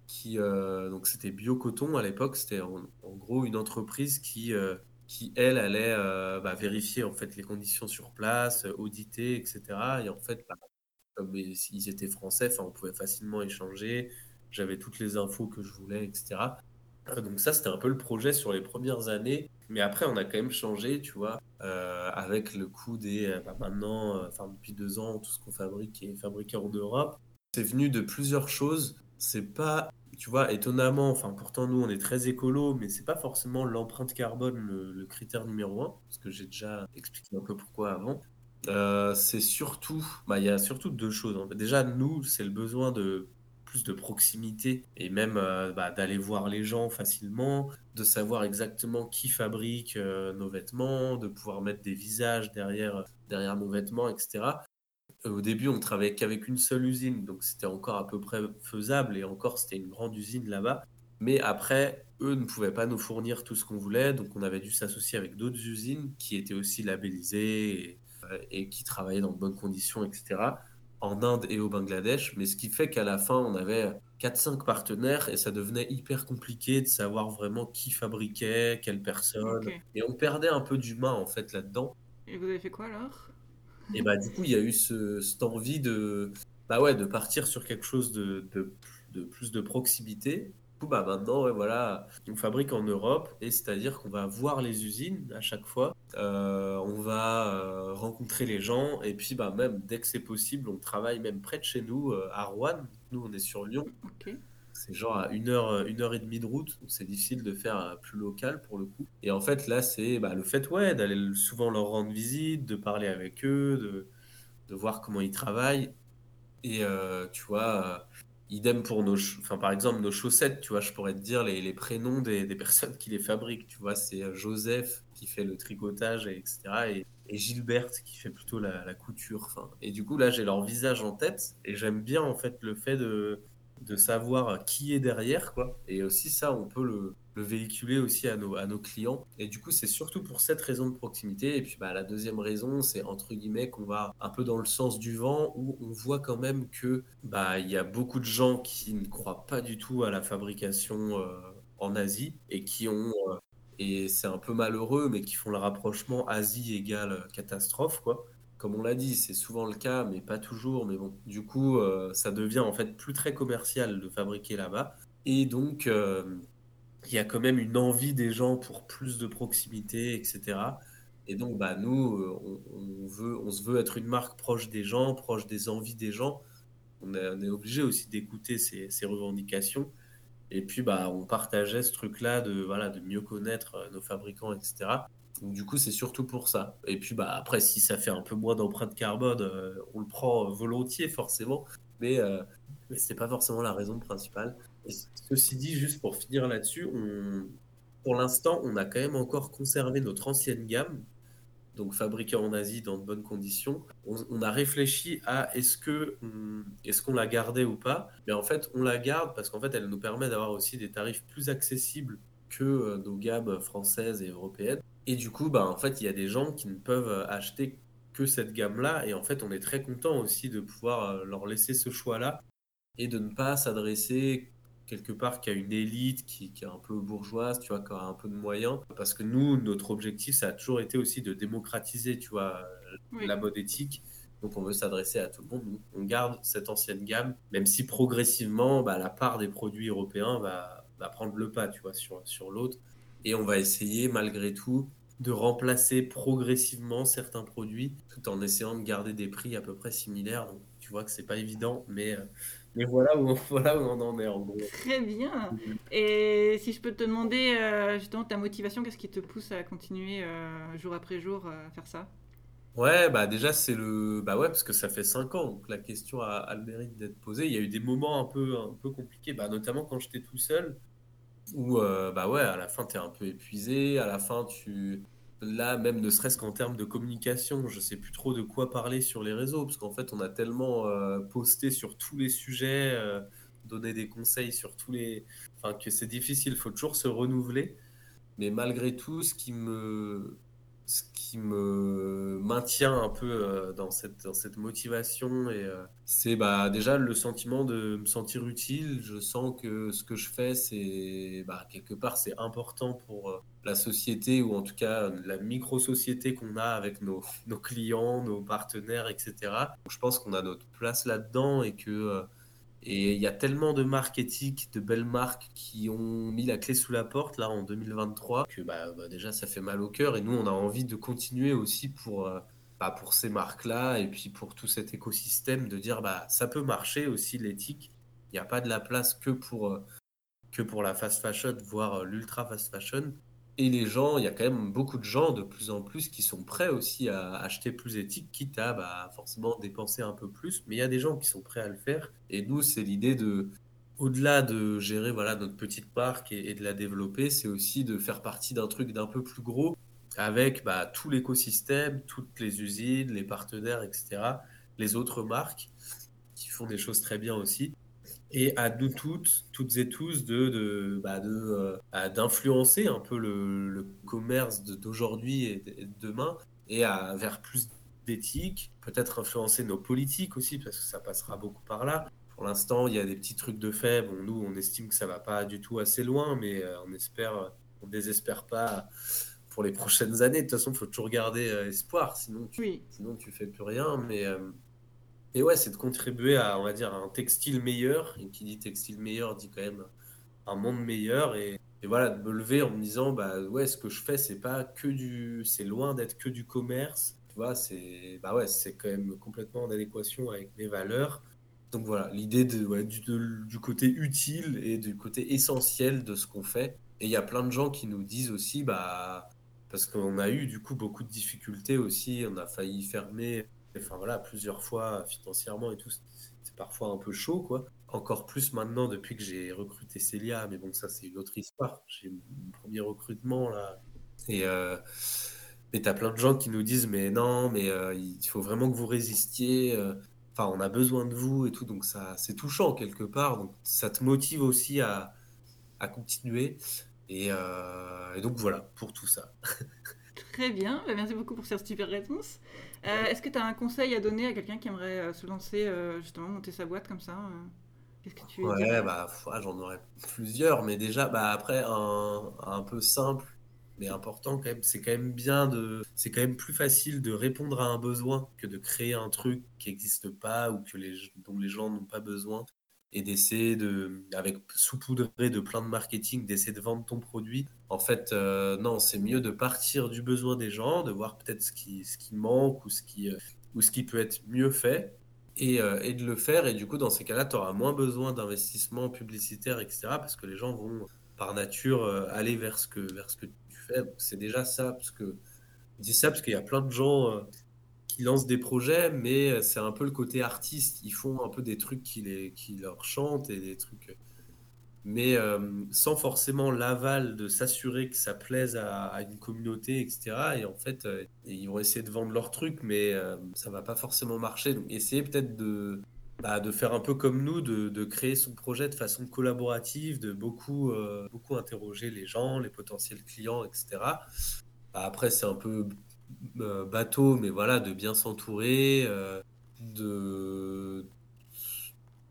qui, euh, donc c'était Biocoton à l'époque, c'était en, gros une entreprise qui, qui elle allait bah, vérifier en fait les conditions sur place, auditer, etc. Et en fait, bah, comme ils étaient français, on pouvait facilement échanger. J'avais toutes les infos que je voulais, etc. Donc ça, c'était un peu le projet sur les premières années. Mais après, on a quand même changé, tu vois, euh, avec le coût des... Euh, bah, maintenant, euh, enfin depuis deux ans, tout ce qu'on fabrique est fabriqué en Europe. C'est venu de plusieurs choses. C'est pas, tu vois, étonnamment, enfin pourtant nous, on est très écolo, mais c'est pas forcément l'empreinte carbone le, critère numéro un, parce que j'ai déjà expliqué un peu pourquoi avant. C'est surtout, bah, il y a surtout deux choses. Déjà, nous, c'est le besoin de plus de proximité et même euh, bah, d'aller voir les gens facilement, de savoir exactement qui fabrique euh, nos vêtements, de pouvoir mettre des visages derrière, derrière nos vêtements, etc. Euh, Au début, on travaillait qu'avec une seule usine, donc c'était encore à peu près faisable et encore, c'était une grande usine là-bas. Mais après, eux ne pouvaient pas nous fournir tout ce qu'on voulait, donc on avait dû s'associer avec d'autres usines qui étaient aussi labellisées euh, et qui travaillaient dans de bonnes conditions, etc., en Inde et au Bangladesh. Mais ce qui fait qu'à la fin, on avait quatre cinq partenaires et ça devenait hyper compliqué de savoir vraiment qui fabriquait, quelle personne. Et on perdait un peu d'humain, en fait, là-dedans. Et vous avez fait quoi alors? Et bah, du coup, il y a eu ce, cette envie de, bah ouais, de partir sur quelque chose de, de, de plus de proximité. Coup, bah maintenant, ouais, voilà, on fabrique en Europe et c'est-à-dire qu'on va voir les usines à chaque fois. Euh, on va euh, rencontrer les gens et puis bah même dès que c'est possible, on travaille même près de chez nous, euh, à Rouen. Nous, on est sur Lyon. C'est genre à une heure, une heure et demie de route, donc c'est difficile de faire plus local pour le coup. Et en fait, là, c'est bah, le fait, ouais, d'aller souvent leur rendre visite, de parler avec eux, de, de voir comment ils travaillent. Et tu vois, idem pour nos, enfin par exemple nos chaussettes, tu vois, je pourrais te dire les, prénoms des, personnes qui les fabriquent. Tu vois, c'est euh, Joseph qui fait le tricotage, et etc. Et, Gilberte qui fait plutôt la, couture. Et du coup, là, j'ai leur visage en tête et j'aime bien en fait le fait de de savoir qui est derrière, quoi. Et aussi ça, on peut le, le véhiculer aussi à nos, à nos clients. Et du coup, c'est surtout pour cette raison de proximité. Et puis, bah, la deuxième raison, c'est entre guillemets qu'on va un peu dans le sens du vent, où on voit quand même que bah, il y a beaucoup de gens qui ne croient pas du tout à la fabrication euh, en Asie et qui ont euh, et c'est un peu malheureux, mais qui font le rapprochement Asie égale catastrophe, quoi. Comme on l'a dit, c'est souvent le cas, mais pas toujours. Mais bon, du coup, euh, ça devient en fait plus très commercial de fabriquer là-bas. Et donc, euh, il y a quand même une envie des gens pour plus de proximité, etc. Et donc, bah, nous, euh, on, veut, on se veut être une marque proche des gens, proche des envies des gens. On est, obligé aussi d'écouter ces, ces revendications. Et puis, bah, on partageait ce truc-là de, voilà, de mieux connaître nos fabricants, etc. Donc, du coup, c'est surtout pour ça. Et puis, bah, après, si ça fait un peu moins d'empreinte carbone, euh, on le prend volontiers, forcément. Mais, euh, mais c'est pas forcément la raison principale. Ceci dit, juste pour finir là-dessus, pour l'instant, on a quand même encore conservé notre ancienne gamme, donc fabriquée en Asie dans de bonnes conditions. On, a réfléchi à est-ce que on- est-ce qu'on la gardait ou pas. Mais en fait, on la garde parce qu'en fait, elle nous permet d'avoir aussi des tarifs plus accessibles que euh, nos gammes françaises et européennes. Et du coup, bah, en fait, il y a des gens qui ne peuvent euh, acheter que cette gamme-là. Et en fait, on est très content aussi de pouvoir euh, leur laisser ce choix-là et de ne pas s'adresser quelque part qu'à une élite qui, qui est un peu bourgeoise, tu vois, qui a un peu de moyens. Parce que nous, notre objectif, ça a toujours été aussi de démocratiser, tu vois, Oui. la mode éthique. Donc on veut s'adresser à tout le monde. On garde cette ancienne gamme, même si progressivement, bah, la part des produits européens va, va prendre le pas, tu vois, sur, sur l'autre. Et on va essayer, malgré tout, de remplacer progressivement certains produits, tout en essayant de garder des prix à peu près similaires. Donc, tu vois que c'est pas évident, mais, euh, mais voilà où, [laughs] voilà où on en est en gros. Très bien. Et si je peux te demander euh, justement ta motivation, qu'est-ce qui te pousse à continuer euh, jour après jour à faire ça? Ouais, bah déjà c'est le bah ouais parce que ça fait cinq ans donc la question a, a le mérite d'être posée. Il y a eu des moments un peu un peu compliqués, bah notamment quand j'étais tout seul où euh, bah ouais à la fin t'es un peu épuisé, à la fin tu là même ne serait-ce qu'en termes de communication, je sais plus trop de quoi parler sur les réseaux parce qu'en fait on a tellement euh, posté sur tous les sujets, euh, donné des conseils sur tous les, enfin que c'est difficile, faut toujours se renouveler. Mais malgré tout, ce qui me, ce qui me maintient un peu euh, dans cette, dans cette motivation, et, euh, c'est bah, déjà le sentiment de me sentir utile. Je sens que ce que je fais, c'est bah, quelque part, c'est important pour euh, la société, ou en tout cas la micro-société qu'on a avec nos, [laughs] nos clients, nos partenaires, etc. Je pense qu'on a notre place là-dedans et que et il y a tellement de marques éthiques, de belles marques qui ont mis la clé sous la porte là en 2023 que bah, bah, déjà ça fait mal au cœur et nous on a envie de continuer aussi pour, euh, bah, pour ces marques-là et puis pour tout cet écosystème de dire bah ça peut marcher aussi l'éthique. Il n'y a pas de la place que pour, euh, que pour la fast fashion, voire euh, l'ultra fast fashion. Et les gens, il y a quand même beaucoup de gens de plus en plus qui sont prêts aussi à acheter plus éthique, quitte à bah, forcément dépenser un peu plus. Mais il y a des gens qui sont prêts à le faire. Et nous, c'est l'idée de, au-delà de gérer voilà, notre petite marque et, de la développer, c'est aussi de faire partie d'un truc d'un peu plus gros avec bah, tout l'écosystème, toutes les usines, les partenaires, etc., les autres marques qui font des choses très bien aussi et à nous toutes, toutes et tous, de, de, bah de euh, bah, d'influencer un peu le, le commerce d'aujourd'hui et de demain et à, vers plus d'éthique, peut-être influencer nos politiques aussi, parce que ça passera beaucoup par là. Pour l'instant, il y a des petits trucs de fait. Bon, nous, on estime que ça va pas du tout assez loin, mais euh, on espère, on désespère pas pour les prochaines années. De toute façon, il faut toujours garder euh, espoir, sinon tu, oui. sinon tu fais plus rien. Mais et ouais, c'est de contribuer à, on va dire, un textile meilleur. Et qui dit textile meilleur dit quand même un monde meilleur. Et, voilà, de me lever en me disant, bah ouais, ce que je fais, c'est pas que du, c'est loin d'être que du commerce. Tu vois, c'est, bah ouais, c'est quand même complètement en adéquation avec mes valeurs. Donc voilà, l'idée de, ouais, du, du, côté utile et du côté essentiel de ce qu'on fait. Et il y a plein de gens qui nous disent aussi, bah, parce qu'on a eu du coup beaucoup de difficultés aussi, on a failli fermer enfin voilà, plusieurs fois financièrement et tout, c'est parfois un peu chaud, quoi. Encore plus maintenant depuis que j'ai recruté Célia, mais bon, ça c'est une autre histoire. J'ai mon premier recrutement là. Et euh, mais t'as plein de gens qui nous disent, mais non, mais euh, il faut vraiment que vous résistiez. Euh, enfin, on a besoin de vous et tout, donc ça, c'est touchant quelque part. Donc ça te motive aussi à, à continuer. Et donc voilà pour tout ça. [laughs] Très bien, bah, merci beaucoup pour cette super réponse. Euh, est-ce que tu as un conseil à donner à quelqu'un qui aimerait euh, se lancer, euh, justement, monter sa boîte comme ça Qu'est-ce que tu Ouais, bah, j'en aurais plusieurs, mais déjà, bah, après, un, un peu simple, mais important quand même, c'est quand même bien de. C'est quand même plus facile de répondre à un besoin que de créer un truc qui n'existe pas ou que les, dont les gens n'ont pas besoin et d'essayer de, avec saupoudrer de plein de marketing, d'essayer de vendre ton produit. En fait, euh, non, c'est mieux de partir du besoin des gens, de voir peut-être ce qui, ce qui manque ou ce qui, euh, ou ce qui peut être mieux fait et, euh, et de le faire. Et du coup, dans ces cas-là, tu auras moins besoin d'investissement publicitaire, etc. Parce que les gens vont, par nature, aller vers ce que, vers ce que tu fais. C'est déjà ça, parce que je dis ça parce qu'il y a plein de gens ils lancent des projets, mais euh, c'est un peu le côté artiste. Ils font un peu des trucs qui, les, qui leur chantent et des trucs. Mais euh, sans forcément l'aval de s'assurer que ça plaise à, une communauté, etc. Et en fait, euh, ils vont essayer de vendre leurs trucs, mais ça va pas forcément marcher. Donc, essayez peut-être de, bah, de faire un peu comme nous, de, de, créer son projet de façon collaborative, de beaucoup, beaucoup interroger les gens, les potentiels clients, etc. Bah, après, c'est un peu euh, bateau, mais voilà, de bien s'entourer, euh, de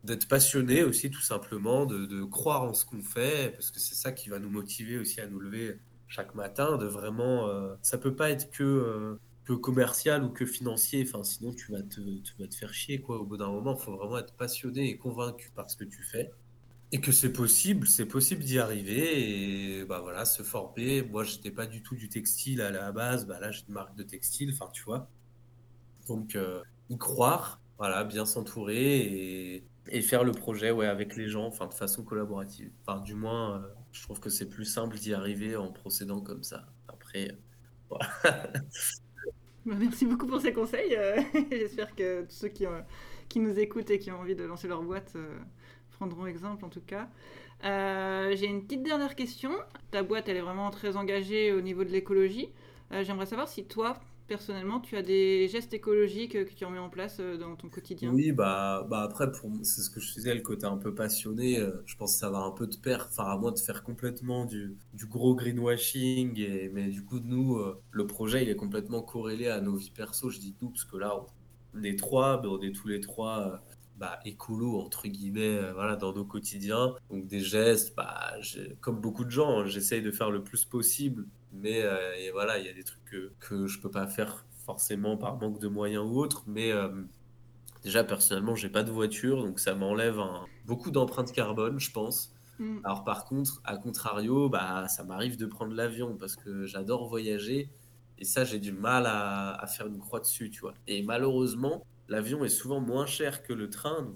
d'être passionné aussi tout simplement, de, croire en ce qu'on fait, parce que c'est ça qui va nous motiver aussi à nous lever chaque matin, de vraiment... Euh, ça peut pas être que, que commercial ou que financier, enfin sinon tu vas te, vas te faire chier quoi. Au bout d'un moment, il faut vraiment être passionné et convaincu par ce que tu fais. Et que c'est possible, c'est possible d'y arriver et bah voilà, se former. Moi, j'étais pas du tout du textile à la base, bah là, j'ai une marque de textile, enfin, tu vois. Donc, euh, y croire, voilà, bien s'entourer et, et, faire le projet ouais, avec les gens, enfin, de façon collaborative. Du moins, euh, je trouve que c'est plus simple d'y arriver en procédant comme ça. Après, voilà. [laughs] Bah, merci beaucoup pour ces conseils. Euh, [laughs] j'espère que tous ceux qui, qui nous écoutent et qui ont envie de lancer leur boîte prendront exemple en tout cas. Euh, j'ai une petite dernière question. Ta boîte, elle est vraiment très engagée au niveau de l'écologie. Euh, j'aimerais savoir si toi, personnellement, tu as des gestes écologiques que tu remets en place euh, dans ton quotidien. Oui, bah, bah après, c'est ce que je disais, le côté un peu passionné, je pense que ça va un peu de pair, enfin à moins de faire complètement du, gros greenwashing, et, mais du coup, nous, le projet, il est complètement corrélé à nos vies perso, je dis nous, parce que là, on est trois, mais on est tous les trois bah, écolo entre guillemets euh, voilà dans nos quotidiens. Donc des gestes bah, comme beaucoup de gens j'essaye de faire le plus possible. Mais euh, et voilà il y a des trucs que, que je peux pas faire forcément par manque de moyens ou autre. Mais euh, déjà personnellement j'ai pas de voiture donc ça m'enlève beaucoup d'empreintes carbone je pense. Mm. alors par contre à contrario bah ça m'arrive de prendre l'avion parce que j'adore voyager. Et ça j'ai du mal à, à faire une croix dessus tu vois. Et malheureusement l'avion est souvent moins cher que le train.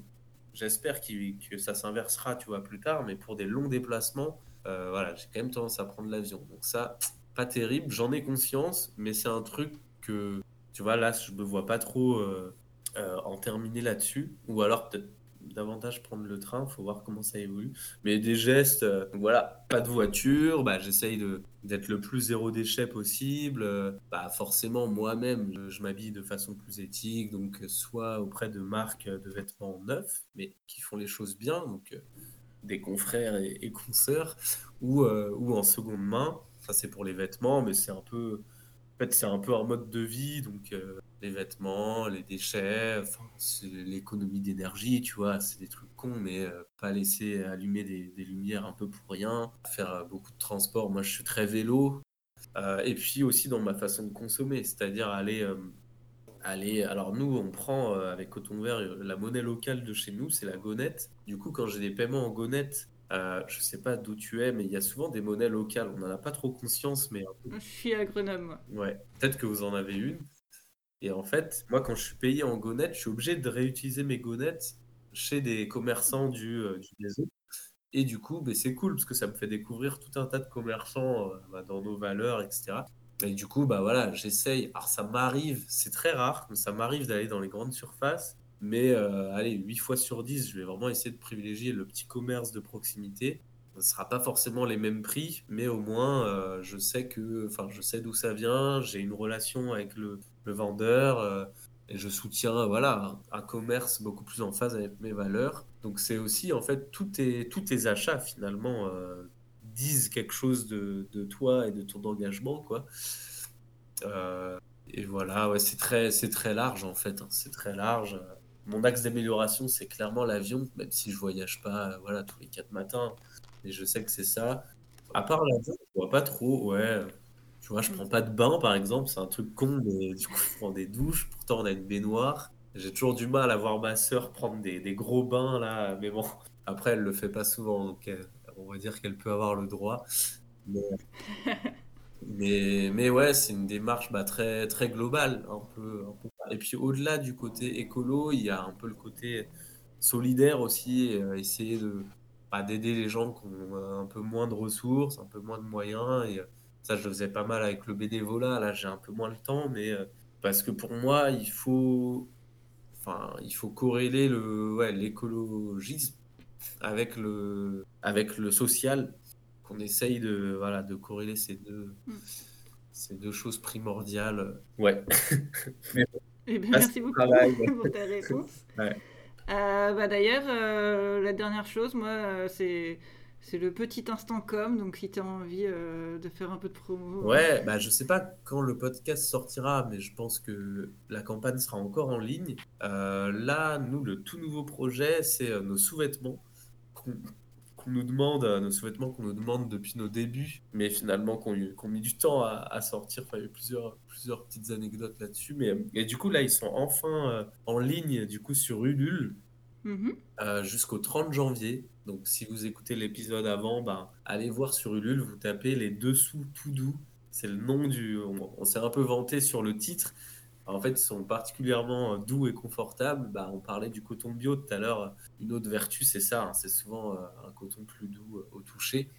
J'espère que ça s'inversera, tu vois, plus tard, mais pour des longs déplacements, euh, voilà, j'ai quand même tendance à prendre l'avion. Donc ça, pas terrible. J'en ai conscience, mais c'est un truc que, tu vois, là, je me vois pas trop euh, euh, en terminer là-dessus. Ou alors peut-être davantage prendre le train, faut voir comment ça évolue. Mais des gestes, euh, voilà, pas de voiture, bah, j'essaye d'être le plus zéro déchet possible. bah, forcément, moi-même, je, m'habille de façon plus éthique, donc soit auprès de marques de vêtements neufs, mais qui font les choses bien, donc des confrères et, et consoeurs, ou, ou en seconde main. Ça, c'est pour les vêtements, mais c'est un peu. En fait, c'est un peu un mode de vie, donc euh, les vêtements, les déchets, enfin, l'économie d'énergie, tu vois, c'est des trucs cons, mais euh, pas laisser allumer des, lumières un peu pour rien, faire euh, beaucoup de transport. Moi, je suis très vélo, et puis aussi dans ma façon de consommer, c'est-à-dire aller, aller. Alors nous, on prend avec Coton Vert la monnaie locale de chez nous, c'est la gonette. Du coup, quand j'ai des paiements en gonette euh, je sais pas d'où tu es, mais il y a souvent des monnaies locales. On n'en a pas trop conscience, mais. Je suis à Grenoble. Ouais, peut-être que vous en avez une. Et en fait, moi, quand je suis payé en gonnettes, je suis obligé de réutiliser mes gonnettes chez des commerçants du, euh, réseau. Et du coup, ben, c'est cool parce que ça me fait découvrir tout un tas de commerçants euh, bah, dans nos valeurs, etc. Et du coup, bah voilà, j'essaye. Alors, ça m'arrive, c'est très rare, mais ça m'arrive d'aller dans les grandes surfaces mais euh, allez, 8 fois sur 10, je vais vraiment essayer de privilégier le petit commerce de proximité. Ce ne sera pas forcément les mêmes prix, mais au moins euh, je sais je sais d'où ça vient, j'ai une relation avec le, vendeur euh, et je soutiens, voilà, un, commerce beaucoup plus en phase avec mes valeurs. Donc c'est aussi en fait tous tes, tous tes achats finalement disent quelque chose de, de, toi et de ton engagement, quoi. et voilà, ouais, c'est très, très large en fait, hein. c'est très large mon axe d'amélioration, c'est clairement l'avion, même si je voyage pas euh, voilà, tous les quatre matins. Mais je sais que c'est ça. À part l'avion, je vois pas trop. Ouais, tu vois, je prends pas de bain, par exemple. C'est un truc con, mais du coup, je prends des douches. Pourtant, on a une baignoire. J'ai toujours du mal à voir ma sœur prendre des, des, gros bains, là. Mais bon, [laughs] après, elle le fait pas souvent. Donc, euh, on va dire qu'elle peut avoir le droit. Mais, [laughs] mais, mais ouais, c'est une démarche bah, très, très globale. Un peu, un peu et puis au-delà du côté écolo, il y a un peu le côté solidaire aussi, euh, essayer de bah, d'aider les gens qui ont un peu moins de ressources, un peu moins de moyens. Et euh, ça, je le faisais pas mal avec le bénévolat. Là, j'ai un peu moins le temps, mais euh, parce que pour moi, il faut, enfin, il faut corréler le, ouais, l'écologisme avec le, avec le social. Qu'on essaye de, voilà, de corréler ces deux, mm. ces deux choses primordiales. Ouais. [laughs] Eh bien, merci beaucoup [laughs] pour ta réponse. Euh, bah, D'ailleurs, euh, la dernière chose, moi, euh, c'est c'est le petit instant com, donc si tu as envie de faire un peu de promo. Ouais, bah, je sais pas quand le podcast sortira, mais je pense que la campagne sera encore en ligne. là, nous, le tout nouveau projet, c'est nos sous-vêtements qu'on nous demande, nos sous-vêtements qu'on nous demande depuis nos débuts, mais finalement qu'on qu mis du temps à, sortir. Enfin, il y a eu plusieurs, plusieurs petites anecdotes là-dessus. Mais et du coup, là, ils sont enfin euh, en ligne du coup sur Ulule mm-hmm. euh, jusqu'au 30 janvier. Donc, si vous écoutez l'épisode avant, ben, allez voir sur Ulule, vous tapez les dessous tout doux. C'est le nom du. on s'est un peu vanté sur le titre, en fait, ils sont particulièrement euh, doux et confortables. Bah, on parlait du coton bio tout à l'heure. Une autre vertu, c'est ça. Hein. c'est souvent euh, un coton plus doux euh, au toucher.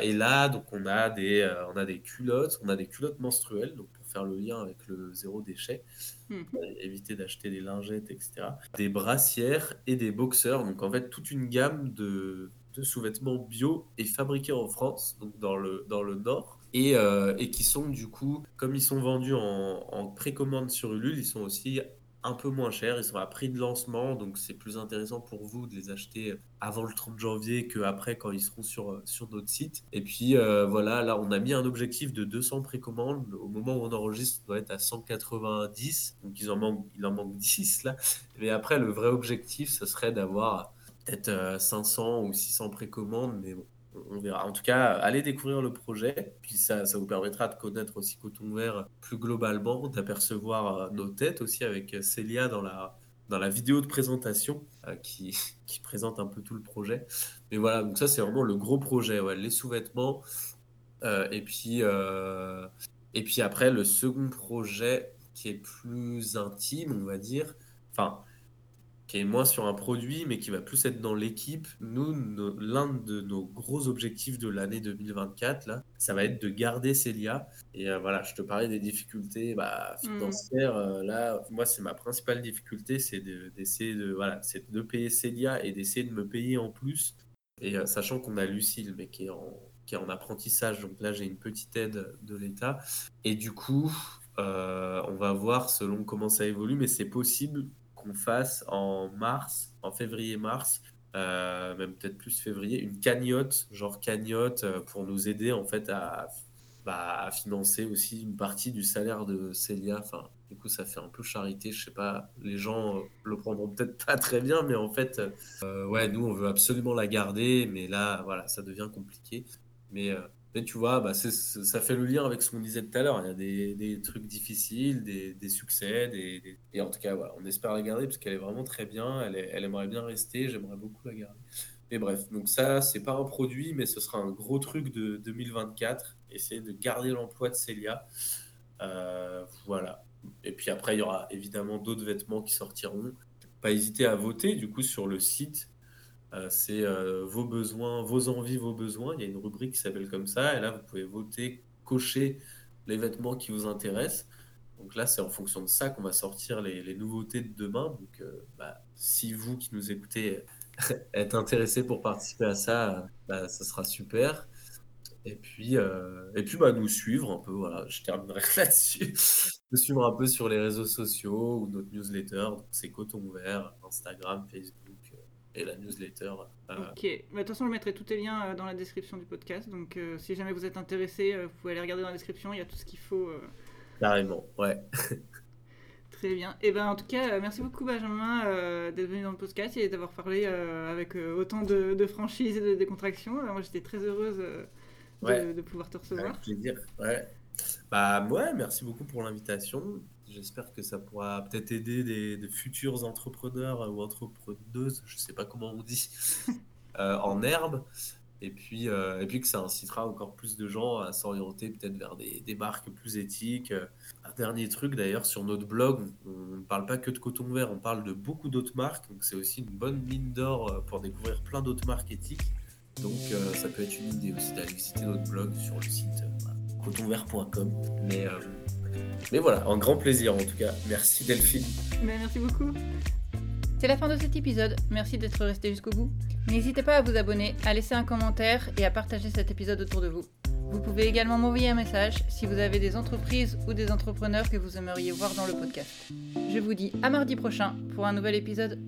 et là, donc, on a, des, on a des culottes. On a des culottes menstruelles, donc faire le lien avec le zéro déchet. Mmh. éviter d'acheter des lingettes, etc. Des brassières et des boxeurs. Donc, en fait, toute une gamme de, de sous-vêtements bio et fabriqués en France, donc dans le, dans le Nord. Euh, et, qui sont du coup, comme ils sont vendus en, précommande sur Ulule, ils sont aussi un peu moins chers, ils sont à prix de lancement, donc c'est plus intéressant pour vous de les acheter avant le 30 janvier qu'après quand ils seront sur, sur notre site. Et puis euh, voilà, là on a mis un objectif de 200 précommandes, au moment où on enregistre doit être à 190, donc il en manque, il en manque 10 là. Mais après le vrai objectif ce serait d'avoir peut-être 500 euh, ou 600 précommandes, mais bon, on verra. En tout cas, allez découvrir le projet, puis ça, ça vous permettra de connaître aussi Coton Vert plus globalement, d'apercevoir euh, nos têtes aussi avec Célia dans la, dans la vidéo de présentation euh, qui, [laughs] qui, présente un peu tout le projet. Mais voilà, donc ça c'est vraiment le gros projet, les sous-vêtements. Euh, et, puis, et puis après, le second projet qui est plus intime, on va dire, enfin, qui est moins sur un produit, mais qui va plus être dans l'équipe. Nous, l'un de nos gros objectifs de l'année 2024, là, ça va être de garder Célia. Et euh, voilà, je te parlais des difficultés bah, financières. Euh, là, moi, c'est ma principale difficulté, c'est d'essayer de, voilà, c'est de payer Célia et d'essayer de me payer en plus. Et euh, sachant qu'on a Lucille, mais qui est en qui est en apprentissage. Donc là, j'ai une petite aide de l'État. Et du coup, on va voir selon comment ça évolue, mais c'est possible qu'on fasse en mars, en février-mars, euh, même peut-être plus février, une cagnotte, genre cagnotte, euh, pour nous aider en fait à, bah, à, financer aussi une partie du salaire de Célia. Enfin, du coup, ça fait un peu charité. Je sais pas, les gens le prendront peut-être pas très bien, mais en fait, euh, ouais, nous, on veut absolument la garder, mais là, voilà, ça devient compliqué. Mais mais tu vois, bah, ça fait le lien avec ce qu'on disait tout à l'heure. Il y a des, des trucs difficiles, des, des succès, des, et en tout cas, voilà, on espère la garder parce qu'elle est vraiment très bien. Elle, elle aimerait bien rester. J'aimerais beaucoup la garder. Mais bref, donc ça, c'est pas un produit, mais ce sera un gros truc de 2024. Essayer de garder l'emploi de Célia. Euh, voilà. Et puis après, il y aura évidemment d'autres vêtements qui sortiront. Pas hésiter à voter du coup sur le site euh, c'est euh, vos besoins, vos envies, vos besoins. Il y a une rubrique qui s'appelle comme ça. Et là, vous pouvez voter, cocher les vêtements qui vous intéressent. Donc là, c'est en fonction de ça qu'on va sortir les, nouveautés de demain. Donc, euh, bah, si vous qui nous écoutez [laughs] êtes intéressé pour participer à ça, bah, ça sera super. Et puis, et puis bah, nous suivre un peu. Voilà, je terminerai [laughs] là-dessus. nous suivre un peu sur les réseaux sociaux ou notre newsletter. C'est Coton Vert, Instagram, Facebook et la newsletter. Euh, ok, de toute façon, je mettrai tous les liens euh, dans la description du podcast. Donc, euh, si jamais vous êtes intéressé, vous pouvez aller regarder dans la description. Il y a tout ce qu'il faut. Carrément, ouais. [laughs] Très bien. Et eh ben, en tout cas, merci beaucoup, Benjamin, d'être venu dans le podcast et d'avoir parlé avec autant de, franchise et de décontraction. moi, j'étais très heureuse de, de, pouvoir te recevoir. Avec plaisir, ouais. Bah, ouais, merci beaucoup pour l'invitation. J'espère que ça pourra peut-être aider des, futurs entrepreneurs ou entrepreneuses, je ne sais pas comment on dit, [laughs] euh, en herbe. Et puis, euh, et puis que ça incitera encore plus de gens à s'orienter peut-être vers des, des, marques plus éthiques. Un dernier truc d'ailleurs, sur notre blog, on ne parle pas que de coton vert, on parle de beaucoup d'autres marques. Donc c'est aussi une bonne mine d'or euh, pour découvrir plein d'autres marques éthiques. Donc ça peut être une idée aussi d'aller visiter notre blog sur le site cotonvert.com. Mais mais voilà, un grand plaisir en tout cas. Merci Delphine. Ben, merci beaucoup. C'est la fin de cet épisode. Merci d'être resté jusqu'au bout. N'hésitez pas à vous abonner, à laisser un commentaire et à partager cet épisode autour de vous. Vous pouvez également m'envoyer un message si vous avez des entreprises ou des entrepreneurs que vous aimeriez voir dans le podcast. Je vous dis à mardi prochain pour un nouvel épisode.